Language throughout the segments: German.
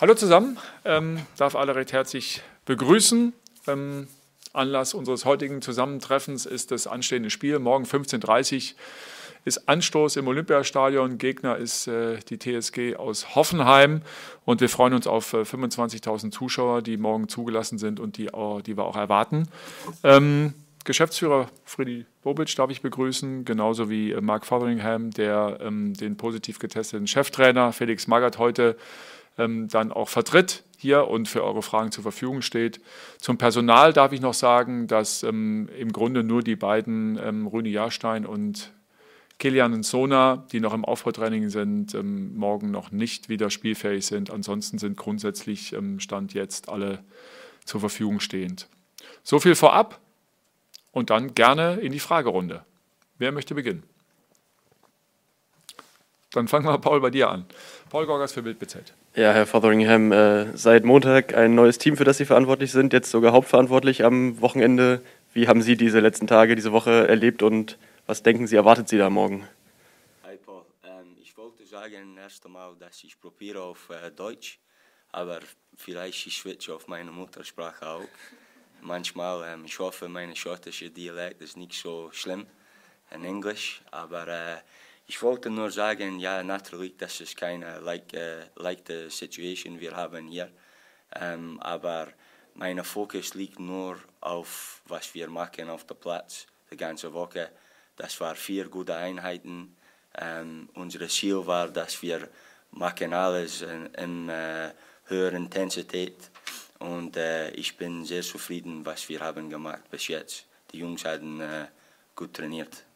Hallo zusammen, ähm, darf alle recht herzlich begrüßen. Ähm, Anlass unseres heutigen Zusammentreffens ist das anstehende Spiel. Morgen 15.30 Uhr ist Anstoß im Olympiastadion. Gegner ist äh, die TSG aus Hoffenheim und wir freuen uns auf äh, 25.000 Zuschauer, die morgen zugelassen sind und die, äh, die wir auch erwarten. Ähm, Geschäftsführer Friedi Bobic darf ich begrüßen, genauso wie äh, Mark Fotheringham, der ähm, den positiv getesteten Cheftrainer Felix Magath heute ähm, dann auch vertritt hier und für eure Fragen zur Verfügung steht. Zum Personal darf ich noch sagen, dass ähm, im Grunde nur die beiden ähm, Rüni Jahrstein und Kilian und Sona, die noch im Aufbautraining sind, ähm, morgen noch nicht wieder spielfähig sind. Ansonsten sind grundsätzlich ähm, Stand jetzt alle zur Verfügung stehend. So viel vorab und dann gerne in die Fragerunde. Wer möchte beginnen? Dann fangen wir, Paul, bei dir an. Paul Gorgas für Bild BZ. Ja, Herr Fotheringham, äh, seit Montag ein neues Team, für das Sie verantwortlich sind, jetzt sogar hauptverantwortlich am Wochenende. Wie haben Sie diese letzten Tage, diese Woche erlebt und was denken Sie, erwartet Sie da morgen? Hi Paul, ähm, ich wollte sagen erst einmal, dass ich probiere auf äh, Deutsch, aber vielleicht ich switche auf meine Muttersprache auch. Manchmal, ähm, ich hoffe, mein schottische Dialekt ist nicht so schlimm in Englisch, aber äh, ich wollte nur sagen, ja, natürlich, das ist keine like, äh, leichte Situation wir haben hier, ähm, aber mein Fokus liegt nur auf, was wir machen auf dem Platz die ganze Woche. Das war vier gute Einheiten. Ähm, unser Ziel war, dass wir machen alles in, in äh, höherer Intensität und äh, ich bin sehr zufrieden, was wir haben gemacht bis jetzt. Die Jungs haben äh, gut trainiert.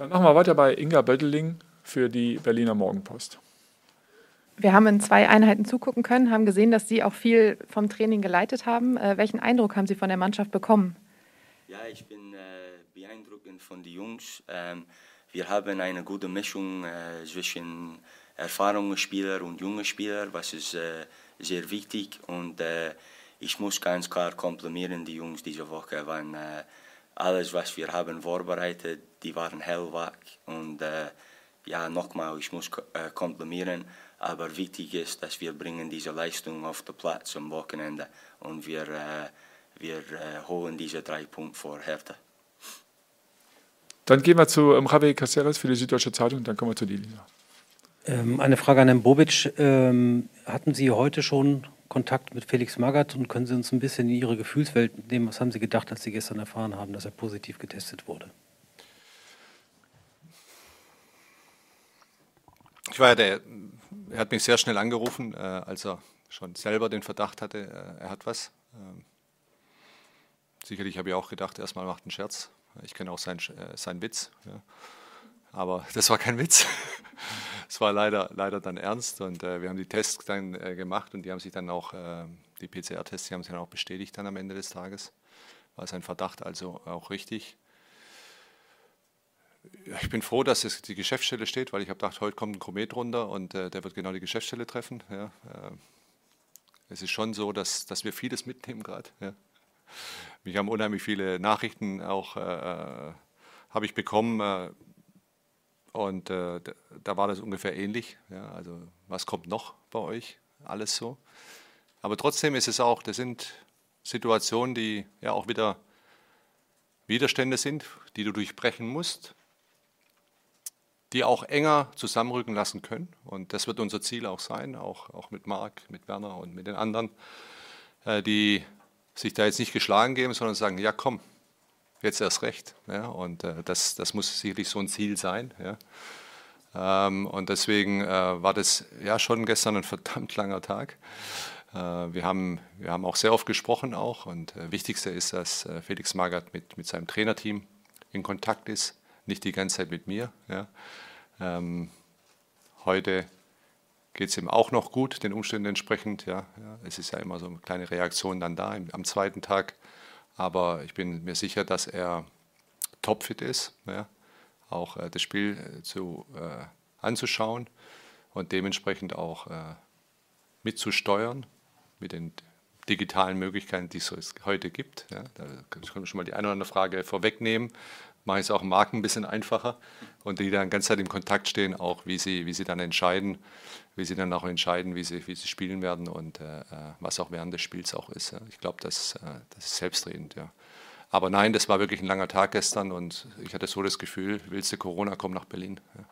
Dann machen wir weiter bei Inga Bötteling für die Berliner Morgenpost. Wir haben in zwei Einheiten zugucken können, haben gesehen, dass Sie auch viel vom Training geleitet haben. Äh, welchen Eindruck haben Sie von der Mannschaft bekommen? Ja, ich bin äh, beeindruckend von den Jungs. Ähm, wir haben eine gute Mischung äh, zwischen erfahrenen Spielern und jungen Spielern, was ist äh, sehr wichtig. Und äh, ich muss ganz klar komplimentieren die Jungs diese Woche, weil äh, alles, was wir haben vorbereitet, die waren hellwach. Und äh, ja, nochmal, ich muss äh, komplimentieren, aber wichtig ist, dass wir bringen diese Leistung auf den Platz am Wochenende und wir, äh, wir äh, holen diese drei Punkte vor Hertha. Dann gehen wir zu ähm, Javier Caceres für die Süddeutsche Zeitung und dann kommen wir zu dir, Lisa. Ähm, eine Frage an Herrn Bobic. Ähm, hatten Sie heute schon Kontakt mit Felix Magath und können Sie uns ein bisschen in Ihre Gefühlswelt nehmen? Was haben Sie gedacht, als Sie gestern erfahren haben, dass er positiv getestet wurde? Ich war ja der, er hat mich sehr schnell angerufen, äh, als er schon selber den Verdacht hatte, äh, er hat was. Ähm, sicherlich habe ich auch gedacht, erstmal macht einen Scherz. Ich kenne auch seinen, äh, seinen Witz. Ja. Aber das war kein Witz. Es war leider, leider dann ernst und äh, wir haben die Tests dann äh, gemacht und die haben sich dann auch, äh, die PCR-Tests, die haben sich dann auch bestätigt dann am Ende des Tages. War sein Verdacht also auch richtig. Ich bin froh, dass es die Geschäftsstelle steht, weil ich habe gedacht, heute kommt ein Komet runter und äh, der wird genau die Geschäftsstelle treffen. Ja. Äh, es ist schon so, dass, dass wir vieles mitnehmen gerade. Ja. Mich haben unheimlich viele Nachrichten auch äh, habe ich bekommen äh, und äh, da war das ungefähr ähnlich. Ja. Also was kommt noch bei euch? Alles so. Aber trotzdem ist es auch, das sind Situationen, die ja auch wieder Widerstände sind, die du durchbrechen musst die auch enger zusammenrücken lassen können. Und das wird unser Ziel auch sein, auch, auch mit Marc, mit Werner und mit den anderen, äh, die sich da jetzt nicht geschlagen geben, sondern sagen, ja komm, jetzt erst recht. Ja, und äh, das, das muss sicherlich so ein Ziel sein. Ja. Ähm, und deswegen äh, war das ja schon gestern ein verdammt langer Tag. Äh, wir, haben, wir haben auch sehr oft gesprochen auch und äh, wichtigste ist, dass äh, Felix Magath mit, mit seinem Trainerteam in Kontakt ist nicht die ganze Zeit mit mir. Ja. Ähm, heute geht es ihm auch noch gut, den Umständen entsprechend. Ja, ja. Es ist ja immer so eine kleine Reaktion dann da im, am zweiten Tag. Aber ich bin mir sicher, dass er topfit ist, ja. auch äh, das Spiel äh, zu, äh, anzuschauen und dementsprechend auch äh, mitzusteuern mit den digitalen Möglichkeiten, die es heute gibt. Ja, da kann ich schon mal die eine oder andere Frage vorwegnehmen, mache ich es auch Marken ein bisschen einfacher und die dann ganz Zeit im Kontakt stehen, auch wie sie, wie sie dann entscheiden, wie sie dann auch entscheiden, wie sie, wie sie spielen werden und äh, äh was auch während des Spiels auch ist. Ich glaube, das, äh, das ist selbstredend, ja. Aber nein, das war wirklich ein langer Tag gestern und ich hatte so das Gefühl, willst du Corona, komm nach Berlin. Ja.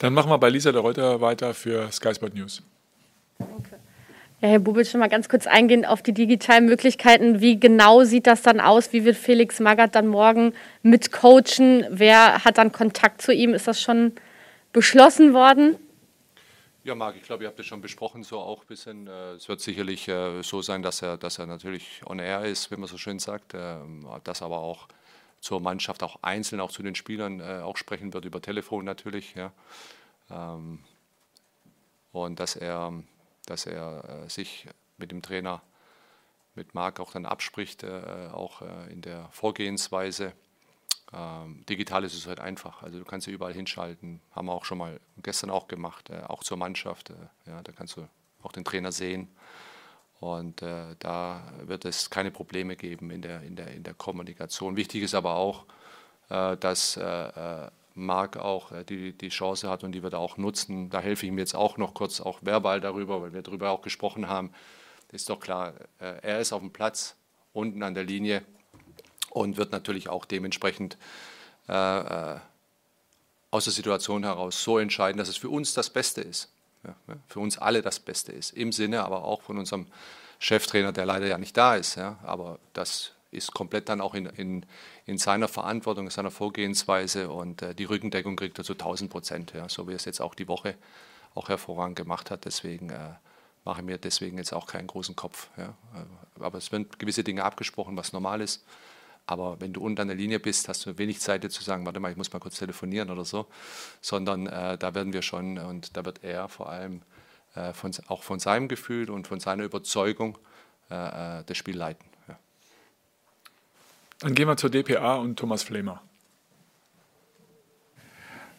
Dann machen wir bei Lisa de Reuter weiter für Sky Sport News. Ja, Herr Bubel, schon mal ganz kurz eingehen auf die digitalen Möglichkeiten. Wie genau sieht das dann aus? Wie wird Felix Magath dann morgen mitcoachen? Wer hat dann Kontakt zu ihm? Ist das schon beschlossen worden? Ja, Marc, ich glaube, ihr habt das schon besprochen, so auch ein bisschen. Äh, es wird sicherlich äh, so sein, dass er, dass er natürlich on air ist, wie man so schön sagt, ähm, dass aber auch zur Mannschaft, auch einzeln, auch zu den Spielern äh, auch sprechen wird, über Telefon natürlich. Ähm, und dass er dass er äh, sich mit dem Trainer, mit Marc auch dann abspricht, äh, auch äh, in der Vorgehensweise. Ähm, digital ist es halt einfach. Also du kannst ja überall hinschalten. Haben wir auch schon mal gestern auch gemacht, auch zur Mannschaft. ja, da kannst du auch den Trainer sehen. Und äh, da wird es keine Probleme geben in der, in der, in der Kommunikation. Wichtig ist aber auch, äh, dass äh, Marc auch äh, die, die Chance hat und die wird er auch nutzen. Da helfe ich ihm jetzt auch noch kurz, auch verbal darüber, weil wir darüber auch gesprochen haben. Ist doch klar, äh, er ist auf dem Platz, unten an der Linie und wird natürlich auch dementsprechend äh, äh, aus der Situation heraus so entscheiden, dass es für uns das Beste ist. Ja, für uns alle das Beste ist. Im Sinne aber auch von unserem Cheftrainer, der leider ja nicht da ist. Ja, aber das ist komplett dann auch in, in, in seiner Verantwortung, in seiner Vorgehensweise und äh, die Rückendeckung kriegt er zu 1000 Prozent, ja, so wie er es jetzt auch die Woche auch hervorragend gemacht hat. Deswegen äh, mache ich mir deswegen jetzt auch keinen großen Kopf. Ja. Äh, aber es werden gewisse Dinge abgesprochen, was normal ist. Aber wenn du unten an der Linie bist, hast du wenig Zeit zu sagen, warte mal, ich muss mal kurz telefonieren oder so, sondern äh, da werden wir schon und da wird er vor allem äh, von, auch von seinem Gefühl und von seiner Überzeugung äh, das Spiel leiten. Dann gehen wir zur DPA und Thomas Flemer.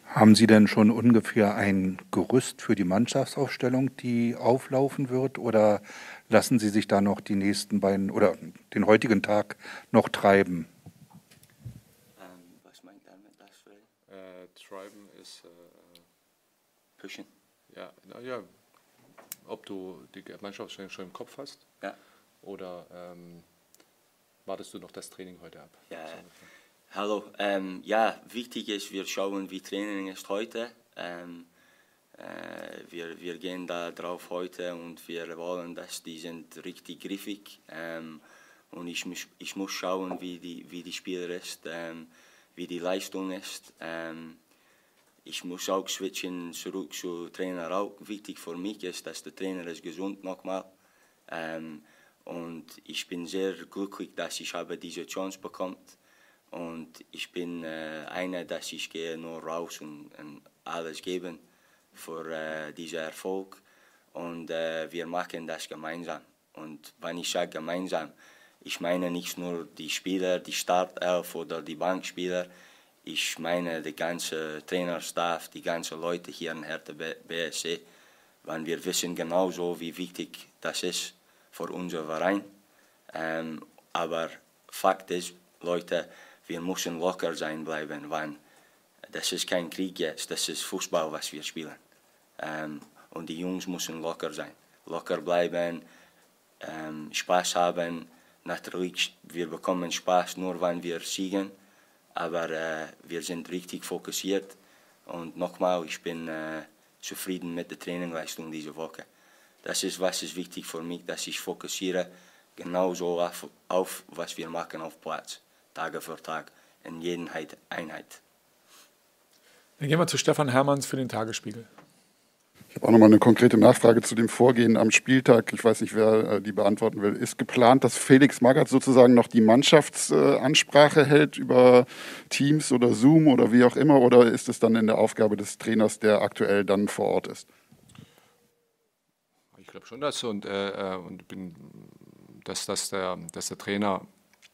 Haben Sie denn schon ungefähr ein Gerüst für die Mannschaftsaufstellung, die auflaufen wird? Oder lassen Sie sich da noch die nächsten beiden oder den heutigen Tag noch treiben? Ähm, was meint er mit das? Äh, treiben ist. Äh, Pushen. Ja, naja, ob du die Mannschaftsaufstellung schon im Kopf hast. Ja. Oder. Ähm, wartest du noch das Training heute ab? Ja, hallo. Ähm, ja, wichtig ist, wir schauen, wie Training ist heute. Ähm, äh, wir, wir gehen da drauf heute und wir wollen, dass die sind richtig griffig. Ähm, und ich muss, ich muss schauen, wie die, wie die Spieler ist, ähm, wie die Leistung ist. Ähm, ich muss auch switchen zurück zu Trainer auch. Wichtig für mich ist, dass der Trainer ist gesund nochmal. Ähm, und ich bin sehr glücklich, dass ich habe diese Chance bekommen. Und ich bin äh, einer, dass ich gehe nur raus und, und alles geben für äh, diesen Erfolg. Und äh, wir machen das gemeinsam. Und wenn ich sage gemeinsam, ich meine nicht nur die Spieler, die Startelf oder die Bankspieler, ich meine den ganzen Trainerstaff, die ganzen Leute hier in Hertha BSC, weil wir wissen genauso, wie wichtig das ist für unseren Verein. Ähm, aber Fakt ist, Leute, wir müssen locker sein bleiben, weil das ist kein Krieg jetzt, das ist Fußball, was wir spielen. Ähm, und die Jungs müssen locker sein, locker bleiben, ähm, Spaß haben. Natürlich, wir bekommen Spaß nur, wenn wir siegen, aber äh, wir sind richtig fokussiert. Und nochmal, ich bin äh, zufrieden mit der Trainingleistung diese Woche. Das ist, was ist wichtig für mich, dass ich fokussiere genauso auf, auf was wir machen auf Platz, Tage für Tag, in jeder Einheit. Dann gehen wir zu Stefan Hermanns für den Tagesspiegel. Ich habe auch nochmal eine konkrete Nachfrage zu dem Vorgehen am Spieltag. Ich weiß nicht, wer äh, die beantworten will. Ist geplant, dass Felix Magath sozusagen noch die Mannschaftsansprache hält über Teams oder Zoom oder wie auch immer? Oder ist es dann in der Aufgabe des Trainers, der aktuell dann vor Ort ist? Ich glaube schon, dass und, äh, äh, und bin, dass, dass, der, dass der Trainer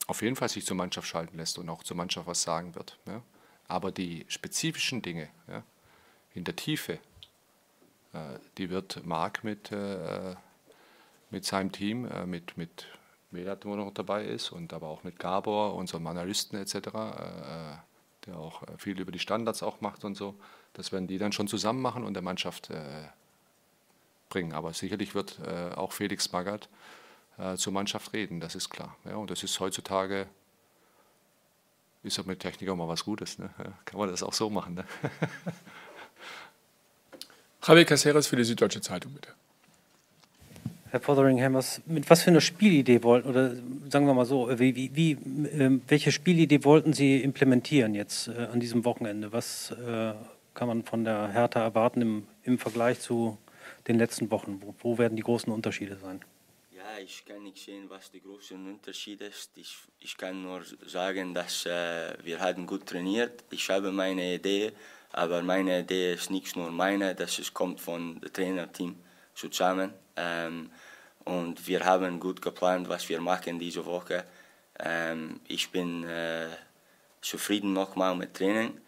auf jeden Fall sich zur Mannschaft schalten lässt und auch zur Mannschaft was sagen wird. Ja. Aber die spezifischen Dinge ja, in der Tiefe, äh, die wird Marc mit, äh, mit seinem Team, äh, mit, mit Melat nur noch dabei ist und aber auch mit Gabor, unserem Analysten etc., äh, der auch viel über die Standards auch macht und so. Das werden die dann schon zusammen machen und der Mannschaft bringen. Aber sicherlich wird auch Felix Magath zur Mannschaft reden, das ist klar. Ja, und das ist heutzutage ist ja mit Technik auch mal was Gutes. Ne? Ja, kann man das auch so machen. Ne? Javier Caceres für die Süddeutsche Zeitung, bitte. Herr Fotheringham, was, mit was für einer Spielidee wollten, oder sagen wir mal so, wie, wie, wie äh, welche Spielidee wollten Sie implementieren jetzt äh, an diesem Wochenende? Was äh, kann man von der Hertha erwarten im, im Vergleich zu den letzten Wochen? Wo, wo werden die großen Unterschiede sein? Ja, ich kann nicht sehen, was der große Unterschied ist. Ich, ich kann nur sagen, dass äh, wir haben gut trainiert. Ich habe meine Idee, aber meine Idee ist nicht nur meine, das ist, kommt von dem Trainerteam zusammen. Ähm, und wir haben gut geplant, was wir machen diese Woche. Ähm, ich bin äh, zufrieden nochmal mit Training,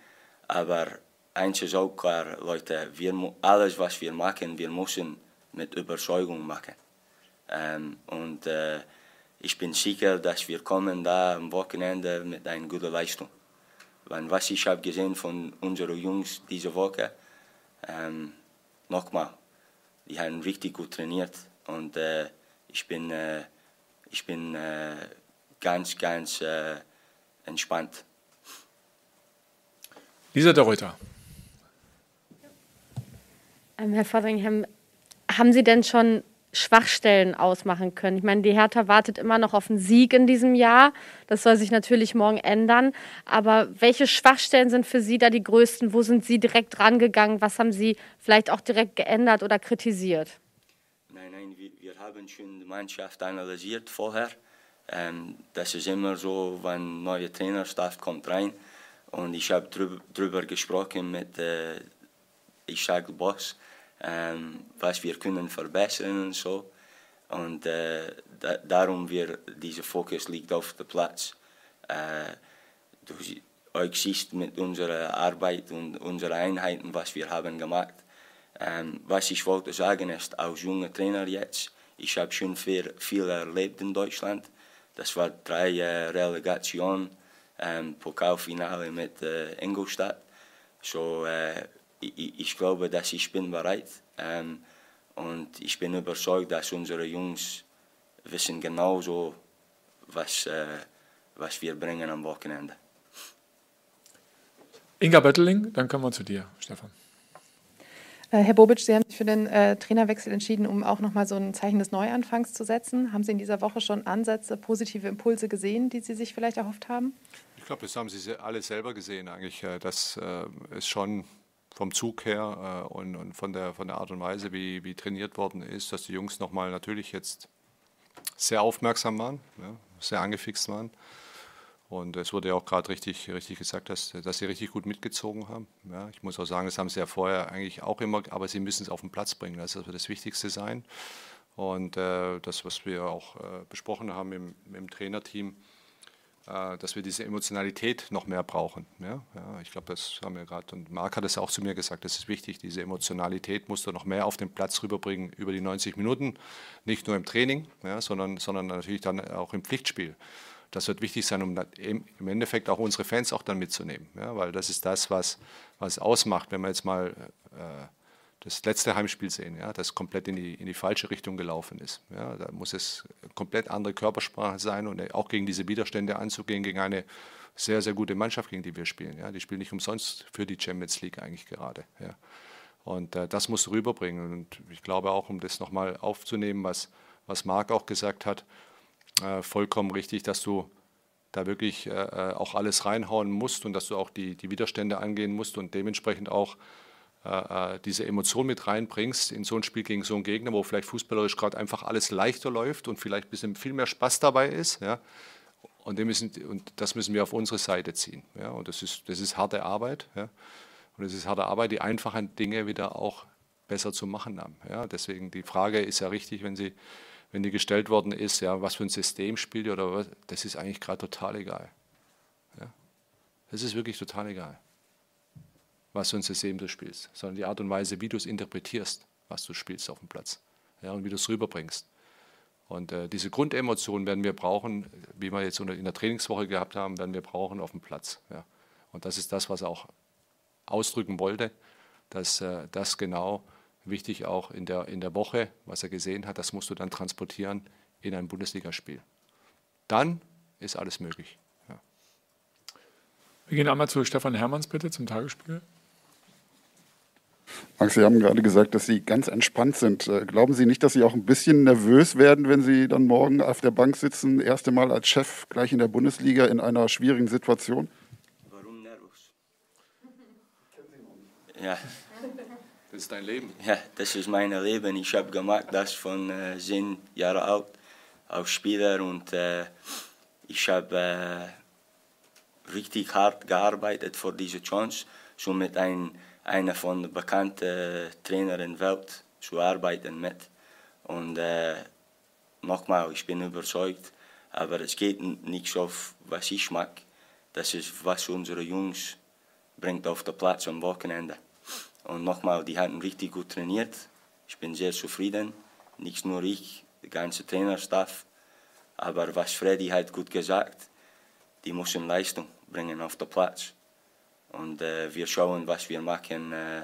aber eins ist auch klar, Leute, wir, alles was wir machen, wir müssen mit Überzeugung machen. Ähm, und äh, ich bin sicher, dass wir kommen da am Wochenende mit einer guten Leistung. Weil was ich habe gesehen von unseren Jungs diese Woche, ähm, nochmal, die haben richtig gut trainiert und äh, ich bin, äh, ich bin äh, ganz, ganz äh, entspannt. Lisa de Reuter. Ähm, Herr Fotheringham, haben Sie denn schon Schwachstellen ausmachen können. Ich meine, die Hertha wartet immer noch auf einen Sieg in diesem Jahr. Das soll sich natürlich morgen ändern. Aber welche Schwachstellen sind für Sie da die größten? Wo sind Sie direkt rangegangen? Was haben Sie vielleicht auch direkt geändert oder kritisiert? Nein, nein, wir, wir haben schon die Mannschaft analysiert vorher. Ähm, das ist immer so, wenn ein neuer Trainerstab kommt rein. Und ich habe drüber, drüber gesprochen mit, äh, ich sage Boss ähm, was wir können verbessern und so. Und äh, da, darum wir dieser Fokus liegt auf dem Platz. Äh, du euch siehst mit unserer Arbeit und unseren Einheiten, was wir haben gemacht. Ähm, was ich wollte sagen ist, als junger Trainer jetzt, ich habe schon viel, viel erlebt in Deutschland. Das war drei äh, Relegationen, ähm, Pokalfinale mit äh, Ingolstadt. So, äh, ich, ich glaube, dass ich bin bereit ähm, und ich bin überzeugt, dass unsere Jungs wissen genauso, was, äh, was wir bringen am Wochenende. Inga Bötteling, dann kommen wir zu dir, Stefan. Äh, Herr Bobic, Sie haben sich für den äh, Trainerwechsel entschieden, um auch nochmal so ein Zeichen des Neuanfangs zu setzen. Haben Sie in dieser Woche schon Ansätze, positive Impulse gesehen, die Sie sich vielleicht erhofft haben? Ich glaube, das haben Sie alle selber gesehen eigentlich. Äh, das äh, ist schon vom Zug her äh, und, und, von, der, von der Art und Weise, wie, wie trainiert worden ist, dass die Jungs nochmal natürlich jetzt sehr aufmerksam waren, ja, sehr angefixt waren. Und es wurde ja auch gerade richtig, richtig gesagt, dass, dass sie richtig gut mitgezogen haben. Ja, ich muss auch sagen, das haben sie ja vorher eigentlich auch immer, aber sie müssen es auf den Platz bringen. Das wird das Wichtigste sein. Und äh, das, was wir auch äh, besprochen haben im, im Trainerteam, dass wir diese Emotionalität noch mehr brauchen. Ja, ja ich glaube, das haben wir gerade, und Marc hat es auch zu mir gesagt, das ist wichtig, diese Emotionalität musst du noch mehr auf den Platz rüberbringen über die 90 Minuten, nicht nur im Training, ja, sondern, sondern natürlich dann auch im Pflichtspiel. Das wird wichtig sein, um im Endeffekt auch unsere Fans auch dann mitzunehmen, ja, weil das ist das, was, was ausmacht, wenn man jetzt mal äh, das letzte Heimspiel sehen, ja, das komplett in die, in die falsche Richtung gelaufen ist. Ja, da muss es komplett andere Körpersprache sein und auch gegen diese Widerstände anzugehen, gegen eine sehr, sehr gute Mannschaft, gegen die wir spielen. Ja, die spielen nicht umsonst für die Champions League eigentlich gerade. Ja. Und äh, das musst du rüberbringen. Und ich glaube auch, um das nochmal aufzunehmen, was, was Marc auch gesagt hat, äh, vollkommen richtig, dass du da wirklich äh, äh auch alles reinhauen musst und dass du auch die, die Widerstände angehen musst und dementsprechend auch äh, äh, diese Emotion mit reinbringst in so ein Spiel gegen so einen Gegner, wo vielleicht fußballerisch gerade einfach alles leichter läuft und vielleicht ein bisschen viel mehr Spaß dabei ist. Ja? Und, müssen, und das müssen wir auf unsere Seite ziehen. Ja? Und das ist, das ist harte Arbeit. Ja? Und es ist harte Arbeit, die einfachen Dinge wieder auch besser zu machen haben. Ja? Deswegen die Frage ist ja richtig, wenn sie, wenn die gestellt worden ist, ja, was für ein System spielt oder was, das ist eigentlich gerade total egal. Ja? Das ist wirklich total egal was für ein System du spielst, sondern die Art und Weise, wie du es interpretierst, was du spielst auf dem Platz ja, und wie du es rüberbringst. Und äh, diese Grundemotionen werden wir brauchen, wie wir jetzt in der Trainingswoche gehabt haben, werden wir brauchen auf dem Platz. Ja. Und das ist das, was er auch ausdrücken wollte, dass äh, das genau wichtig auch in der, in der Woche, was er gesehen hat, das musst du dann transportieren in ein Bundesligaspiel. Dann ist alles möglich. Ja. Wir gehen einmal zu Stefan Hermanns bitte zum Tagesspiel. Max, Sie haben gerade gesagt, dass Sie ganz entspannt sind. Äh, glauben Sie nicht, dass Sie auch ein bisschen nervös werden, wenn Sie dann morgen auf der Bank sitzen, erste Mal als Chef gleich in der Bundesliga in einer schwierigen Situation? Warum nervös? Ja. Das ist dein Leben. Ja, das ist mein Leben. Ich habe gemacht das von äh, zehn Jahren alt als Spieler und äh, ich habe äh, richtig hart gearbeitet für diese Chance, so mit ein, einer von den bekannten Trainern in der Welt zu arbeiten mit. Und äh, nochmal, ich bin überzeugt, aber es geht nicht so, was ich mag. Das ist, was unsere Jungs bringt auf den Platz am Wochenende. Und nochmal, die hatten richtig gut trainiert. Ich bin sehr zufrieden. Nicht nur ich, der ganze Trainerstaff. Aber was Freddy hat gut gesagt, die müssen Leistung bringen auf den Platz. Und äh, wir schauen, was wir machen äh,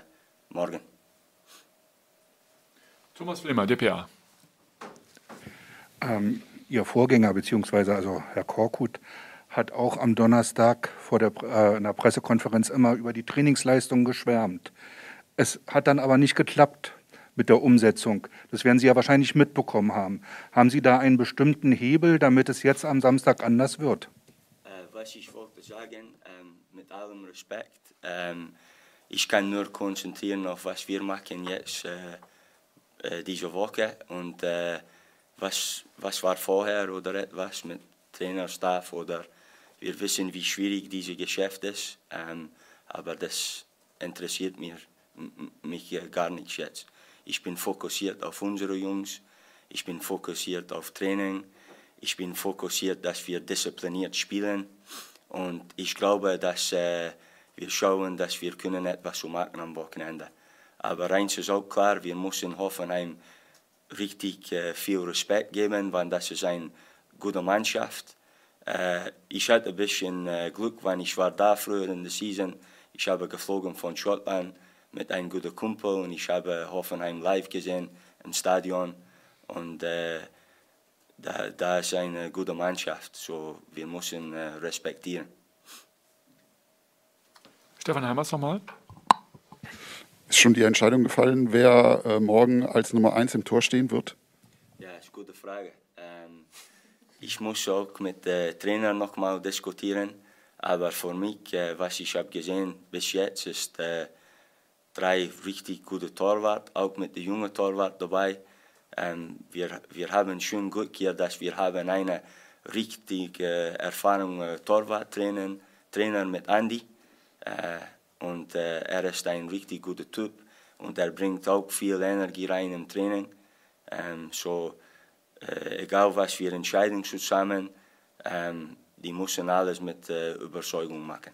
morgen. Thomas Flemer, DPA. Ähm, Ihr Vorgänger, beziehungsweise also Herr Korkut, hat auch am Donnerstag vor der, äh, in der Pressekonferenz immer über die Trainingsleistung geschwärmt. Es hat dann aber nicht geklappt mit der Umsetzung. Das werden Sie ja wahrscheinlich mitbekommen haben. Haben Sie da einen bestimmten Hebel, damit es jetzt am Samstag anders wird? Was ich wollte sagen, ähm, mit allem Respekt, ähm, ich kann nur konzentrieren auf was wir machen jetzt äh, äh, diese Woche. Und äh, was, was war vorher oder etwas mit Trainerstaff oder wir wissen, wie schwierig dieses Geschäft ist, ähm, aber das interessiert mich, mich gar nicht jetzt. Ich bin fokussiert auf unsere Jungs, ich bin fokussiert auf Training, ich bin fokussiert, dass wir diszipliniert spielen und ich glaube, dass äh, wir schauen, dass wir können etwas zu machen am Wochenende. Aber eins ist auch klar, wir müssen Hoffenheim richtig äh, viel Respekt geben, weil das ist eine gute Mannschaft. Äh, ich hatte ein bisschen äh, Glück, weil ich war da früher in der Season. Ich habe geflogen von Schottland mit einem guten Kumpel und ich habe Hoffenheim live gesehen im Stadion. Und äh, da, da ist eine gute Mannschaft, so wir müssen äh, respektieren. Stefan Heimers nochmal. Ist schon die Entscheidung gefallen, wer äh, morgen als Nummer 1 im Tor stehen wird? Ja, ist eine gute Frage. Ähm, ich muss auch mit dem Trainer nochmal diskutieren. Aber für mich, äh, was ich habe gesehen bis jetzt, ist äh, drei richtig gute Torwart, auch mit dem jungen Torwart dabei. Ähm, wir, wir haben schon Glück hier, dass wir haben eine richtig äh, erfahrene Torwarttrainer Trainer mit Andy. Und äh, er ist ein richtig guter Typ und er bringt auch viel Energie rein im Training. Ähm, so, äh, egal was wir entscheiden zusammen, ähm, die müssen alles mit äh, Überzeugung machen.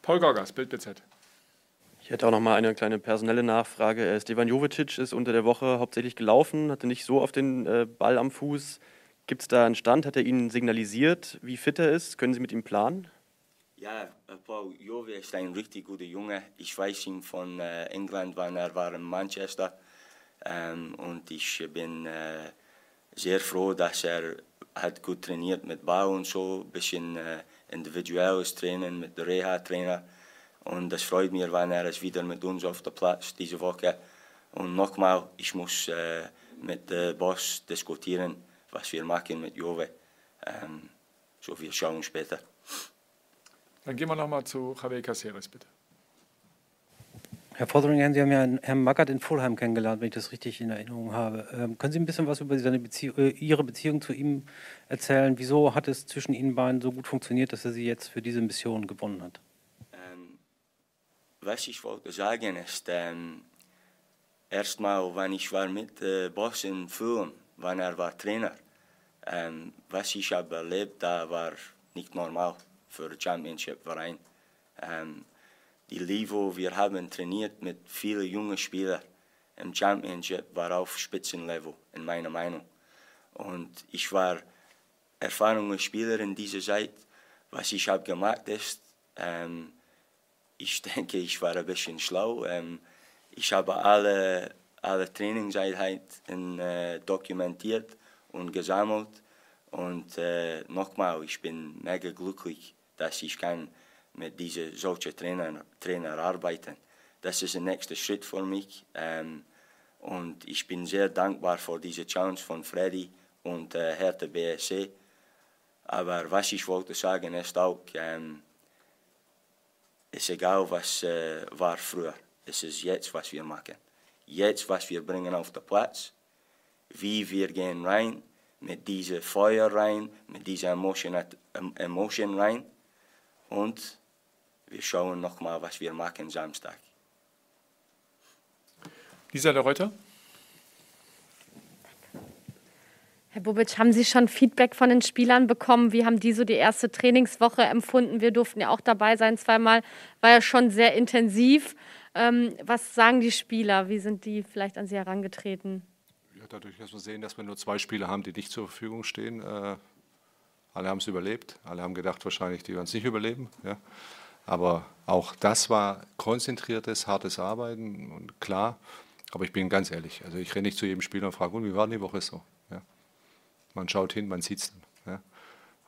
Paul Gorgas, Bild BZ. Ich hätte auch noch mal eine kleine personelle Nachfrage. Äh, Stevan Jovetic ist unter der Woche hauptsächlich gelaufen, hatte nicht so auf den äh, Ball am Fuß. Gibt es da einen Stand? Hat er Ihnen signalisiert, wie fit er ist? Können Sie mit ihm planen? Ja, äh, Paul Jove ist ein richtig guter Junge. Ich weiß ihn von England, wann er war in Manchester. Ähm, und ich bin sehr froh, dass er hat gut trainiert mit Bau und so, ein bisschen individuelles Training mit dem Reha-Trainer. Und es freut mich, wenn er ist wieder mit uns auf der Platz diese Woche. Und nochmal, ich muss äh, mit dem Boss diskutieren, was wir machen mit Jove. Ähm, so, wir schauen später. Dann gehen wir nochmal zu Javier Caceres, bitte. Herr Fotheringham, Sie haben ja Herrn Mackert in Fulham kennengelernt, wenn ich das richtig in Erinnerung habe. Ähm, können Sie ein bisschen was über seine Bezie äh, Ihre Beziehung zu ihm erzählen? Wieso hat es zwischen Ihnen beiden so gut funktioniert, dass er Sie jetzt für diese Mission gewonnen hat? Was ich wollte sagen ist, ähm, erstmal, wenn ich war mit äh, Boss in Fulham, wenn er war Trainer, ähm, was ich habe erlebt, da war nicht normal für Championship-Verein. Ähm, die Livo, wir haben trainiert mit vielen jungen Spielern. im Championship war auf Spitzenlevel, in meiner Meinung. Und ich war erfahrener Spieler in dieser Zeit. Was ich habe gemacht ist, ähm, ich denke, ich war ein bisschen schlau. Ähm, ich habe alle, alle Trainingseinheiten äh, dokumentiert und gesammelt. Und äh, nochmal, ich bin mega glücklich, dass ich kann mit diesen solchen Trainer, Trainer arbeiten. Das ist der nächste Schritt für mich. Ähm, und ich bin sehr dankbar für diese Chance von Freddy und äh, Hertha BSC. Aber was ich wollte sagen ist auch, ähm, ist egal, was äh, war früher. Es ist jetzt, was wir machen. Jetzt, was wir bringen auf den Platz. Wie wir gehen rein, mit diesem Feuer rein, mit dieser Emotion, Emotion rein. Und wir schauen nochmal, was wir machen Samstag. Lisa der Reuter. Herr Bobic, haben Sie schon Feedback von den Spielern bekommen? Wie haben die so die erste Trainingswoche empfunden? Wir durften ja auch dabei sein zweimal. War ja schon sehr intensiv. Ähm, was sagen die Spieler? Wie sind die vielleicht an Sie herangetreten? Ja, dadurch, dass wir sehen, dass wir nur zwei Spieler haben, die nicht zur Verfügung stehen. Äh, alle haben es überlebt. Alle haben gedacht, wahrscheinlich, die werden es nicht überleben. Ja. Aber auch das war konzentriertes, hartes Arbeiten und klar. Aber ich bin ganz ehrlich, also ich renne nicht zu jedem Spieler und frage, wie war die Woche so? Man schaut hin, man sieht es dann. Ja.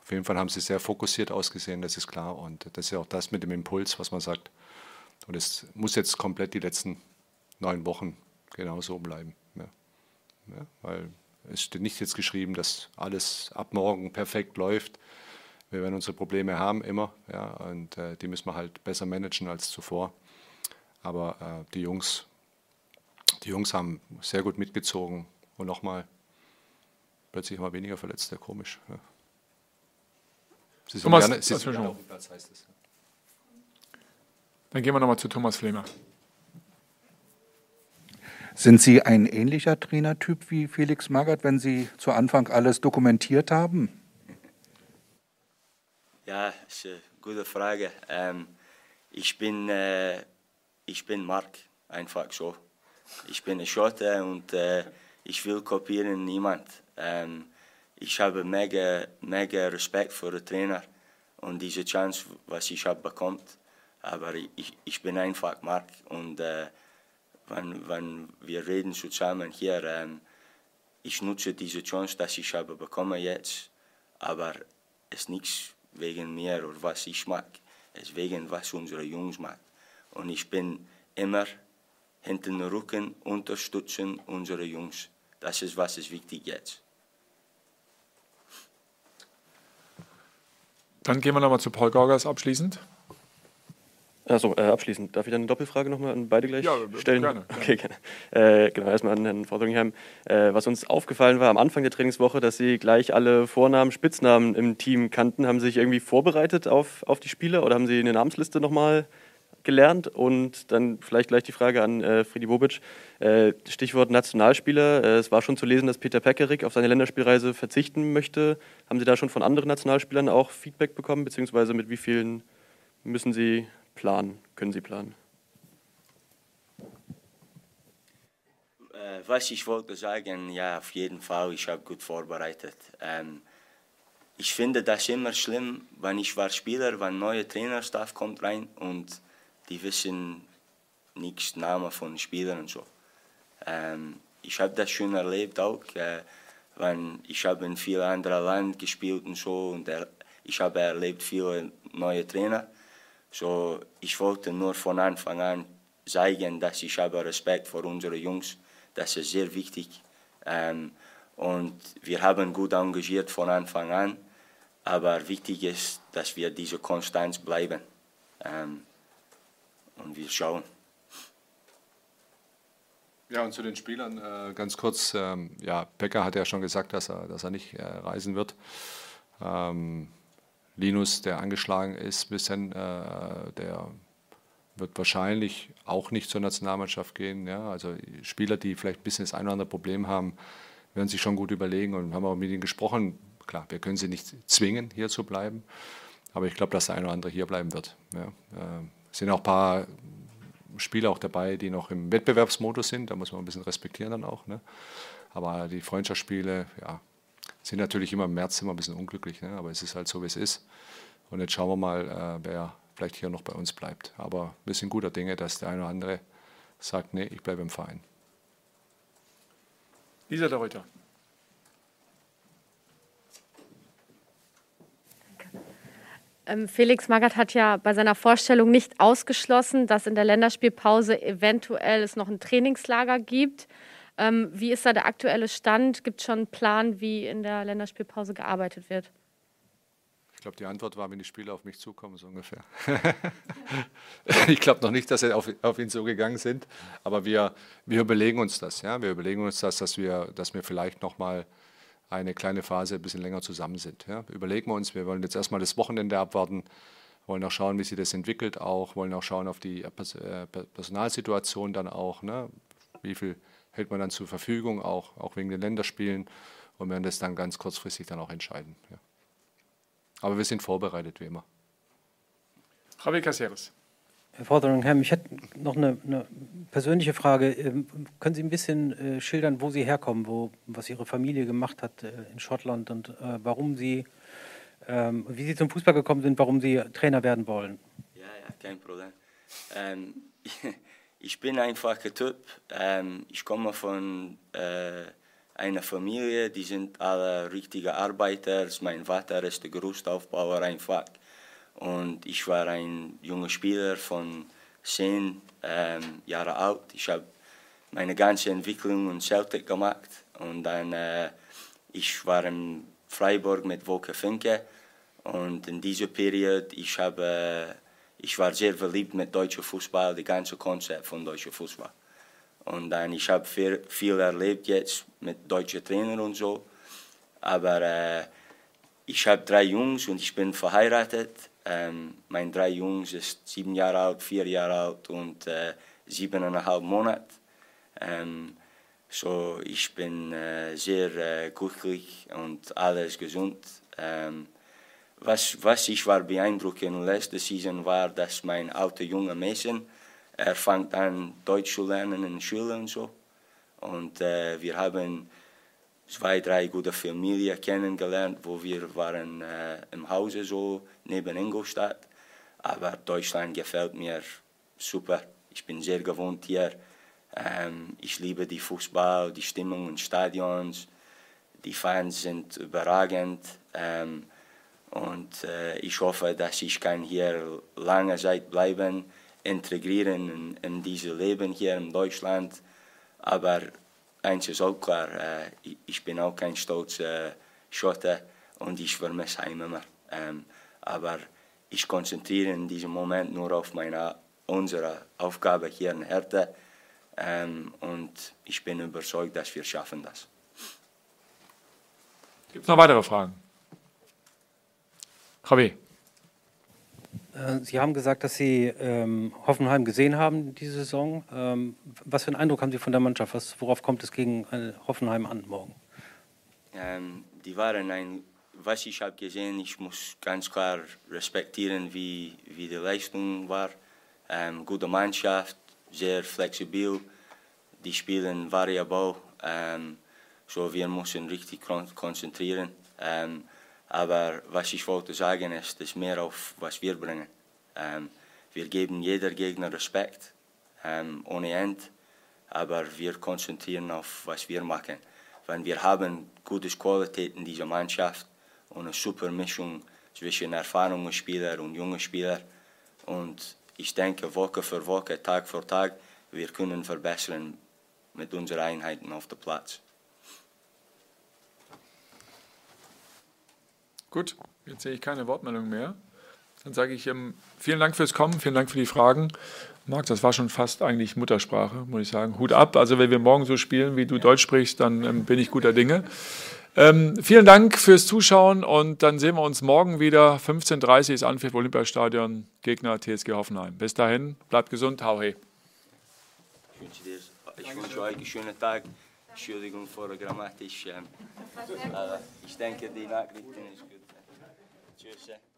Auf jeden Fall haben sie sehr fokussiert ausgesehen, das ist klar. Und das ist ja auch das mit dem Impuls, was man sagt. Und es muss jetzt komplett die letzten neun Wochen genauso bleiben. Ja. Ja, weil es steht nicht jetzt geschrieben, dass alles ab morgen perfekt läuft. Wir werden unsere Probleme haben, immer. Ja, und äh, die müssen wir halt besser managen als zuvor. Aber äh, die Jungs, die Jungs haben sehr gut mitgezogen. Und nochmal, plötzlich mal weniger Verletzte, komisch. Ja. Sie sind Thomas, gerne, Sie sind gerne auf dem Platz, heißt es. Dann gehen wir nochmal zu Thomas Flemer. Sind Sie ein ähnlicher Trainertyp wie Felix Magath, wenn Sie zu Anfang alles dokumentiert haben? Ja, ist eine gute Frage. Ähm, ich, bin, äh, ich bin Mark, einfach so. Ich bin ein Schotte und äh, ich will kopieren niemand. Ähm, ich habe mega, mega Respekt für den Trainer und diese Chance, was ich habe bekommen. Aber ich, ich bin einfach Mark und äh, wenn, wenn wir reden zusammen hier, ähm, ich nutze diese Chance, dass ich habe bekommen jetzt, aber es ist nichts wegen mir oder was ich mag, es ist wegen was unsere Jungs mag. Und ich bin immer hinter den Rücken unterstützen unsere Jungs. Das ist was ist wichtig jetzt. Dann gehen wir nochmal zu Paul Gorgas abschließend. Achso, äh, abschließend. Darf ich dann eine Doppelfrage nochmal an beide gleich ja, stellen? Gerne. Okay, gerne. Äh, genau, erstmal an Herrn Vordringheim. Äh, was uns aufgefallen war am Anfang der Trainingswoche, dass Sie gleich alle Vornamen, Spitznamen im Team kannten. Haben Sie sich irgendwie vorbereitet auf, auf die Spieler oder haben Sie eine Namensliste nochmal gelernt? Und dann vielleicht gleich die Frage an äh, Friedi Bobic. Äh, Stichwort Nationalspieler. Äh, es war schon zu lesen, dass Peter Pekarik auf seine Länderspielreise verzichten möchte. Haben Sie da schon von anderen Nationalspielern auch Feedback bekommen, beziehungsweise mit wie vielen müssen Sie planen, können Sie planen? Äh, was ich wollte sagen, ja, auf jeden Fall, ich habe gut vorbereitet. Ähm, ich finde das immer schlimm, wenn ich war Spieler, wenn neuer Trainerstaff kommt rein und die wissen nichts Namen von Spielern und so. Ähm, ich habe das schon erlebt auch, äh, wenn ich habe in vielen anderen Ländern gespielt und so und er, ich habe erlebt viele neue Trainer so, ich wollte nur von Anfang an zeigen, dass ich habe Respekt vor unseren Jungs. Das ist sehr wichtig. Ähm, und wir haben gut engagiert von Anfang an. Aber wichtig ist, dass wir diese Konstanz bleiben. Ähm, und wir schauen. Ja, und zu den Spielern äh, ganz kurz. Ähm, ja, Becker hat ja schon gesagt, dass er, dass er nicht äh, reisen wird. Ähm, Linus, der angeschlagen ist, bisschen, äh, der wird wahrscheinlich auch nicht zur Nationalmannschaft gehen. Ja? Also Spieler, die vielleicht ein bisschen das ein oder andere Problem haben, werden sich schon gut überlegen und haben auch mit ihnen gesprochen. Klar, wir können sie nicht zwingen, hier zu bleiben, aber ich glaube, dass der eine oder andere hier bleiben wird. Ja? Es sind auch ein paar Spieler auch dabei, die noch im Wettbewerbsmodus sind. Da muss man ein bisschen respektieren dann auch. Ne? Aber die Freundschaftsspiele, ja, sind natürlich immer im März immer ein bisschen unglücklich. Ne? Aber es ist halt so, wie es ist. Und jetzt schauen wir mal, äh, wer vielleicht hier noch bei uns bleibt. Aber wir sind guter Dinge, dass der eine oder andere sagt, nee, ich bleibe im Verein. Lisa Reuter. Felix Magath hat ja bei seiner Vorstellung nicht ausgeschlossen, dass in der Länderspielpause eventuell es noch ein Trainingslager gibt. Ähm, wie ist da der aktuelle Stand? Gibt es schon einen Plan, wie in der Länderspielpause gearbeitet wird? Ich glaube, die Antwort war, wenn die Spieler auf mich zukommen, so ungefähr. ich glaube noch nicht, dass sie auf, auf, ihn so gegangen sind, aber wir, wir überlegen uns das. Ja? Wir überlegen uns das, dass wir, dass wir vielleicht noch mal eine kleine Phase ein bisschen länger zusammen sind. Ja? Überlegen wir uns, wir wollen jetzt erstmal das Wochenende abwarten, wollen auch schauen, wie sich das entwickelt auch, wollen auch schauen auf die äh, Personalsituation dann auch, ne? wie viel hält man dann zur Verfügung, auch, auch wegen den Länderspielen und werden das dann ganz kurzfristig dann auch entscheiden. Ja. Aber wir sind vorbereitet, wie immer. Javier Caceres. Herr Fotheringham, ich hätte noch eine, eine, persönliche Frage. Ähm, können Sie ein bisschen äh, schildern, wo Sie herkommen, wo, was Ihre Familie gemacht hat äh, in Schottland und äh, warum Sie, ähm, wie Sie zum Fußball gekommen sind, warum Sie Trainer werden wollen? Ja, ja, kein Problem. Ähm, ich bin einfacher Typ. Ähm, ich komme von äh, einer Familie, die sind alle richtige Arbeiter. Mein Vater ist der Gerüstaufbauer einfach. Und ich war ein junger Spieler von zehn ähm, Jahren alt. Ich habe meine ganze Entwicklung in Celtic gemacht. Und dann, äh, ich war in Freiburg mit Wolke Finke. Und in dieser Periode, ich, habe, ich war sehr verliebt mit deutschem Fußball, das ganze Konzept von deutschem Fußball. Und dann, ich habe viel, viel erlebt jetzt mit deutschen Trainern und so. Aber äh, ich habe drei Jungs und ich bin verheiratet. Ähm, mein drei Jungs ist sieben Jahre alt, vier Jahre alt und äh, siebeneinhalb Monate. Ähm, so, ich bin äh, sehr äh, glücklich und alles gesund. Ähm, was, was ich war beeindruckend in der letzten Saison war, dass mein alter Junge Mason, er fängt an Deutsch zu lernen in Schule und so. Und äh, wir haben zwei, drei gute Familien kennengelernt, wo wir waren äh, im Hause so neben Ingolstadt. Aber Deutschland gefällt mir super. Ich bin sehr gewohnt hier. Ähm, ich liebe die Fußball, die Stimmung in Stadions. Die Fans sind überragend. Ähm, und äh, ich hoffe, dass ich kann hier lange Zeit bleiben, integrieren in, in dieses Leben hier in Deutschland. Aber eins ist auch klar, äh, ich bin auch kein stolzer Schotter und ich vermisse Heim immer. Ähm, aber ich konzentriere in diesem Moment nur auf meine, unsere Aufgabe hier in Hertha ähm, und ich bin überzeugt, dass wir schaffen das. Gibt es noch weitere Fragen? Javi. Äh, Sie haben gesagt, dass Sie ähm, Hoffenheim gesehen haben diese Saison. Ähm, was für einen Eindruck haben Sie von der Mannschaft? Was, worauf kommt es gegen äh, Hoffenheim an morgen? Ähm, die waren ein, was ich habe gesehen, ich muss ganz klar respektieren, wie, wie die Leistung war. Ähm, gute Mannschaft, sehr flexibel, die spielen variabel. Ähm, so wir müssen richtig konzentrieren. Ähm, aber was ich wollte sagen ist, ist mehr auf was wir bringen. Ähm, wir geben jeder Gegner Respekt, ähm, ohne End, aber wir konzentrieren auf was wir machen. Wenn wir haben gute Qualität in dieser Mannschaft und eine super Mischung zwischen erfahrenen Spielern und jungen Spielern und ich denke Woche für Woche, Tag für Tag, wir können verbessern mit unseren Einheiten auf dem Platz. Gut, jetzt sehe ich keine Wortmeldung mehr. Dann sage ich ähm, vielen Dank fürs Kommen, vielen Dank für die Fragen. Marc, das war schon fast eigentlich Muttersprache, muss ich sagen. Hut ab. Also wenn wir morgen so spielen, wie du Deutsch sprichst, dann ähm, bin ich guter Dinge. Ähm, vielen Dank fürs Zuschauen und dann sehen wir uns morgen wieder. 15.30 Uhr ist Anpfiff Olympiastadion, Gegner TSG Hoffenheim. Bis dahin, bleibt gesund, hau hey. Ich wünsche euch einen schönen Tag. Entschuldigung für die Grammatik. Ich denke, die Nachrichten ist gut. Cheers, Shay.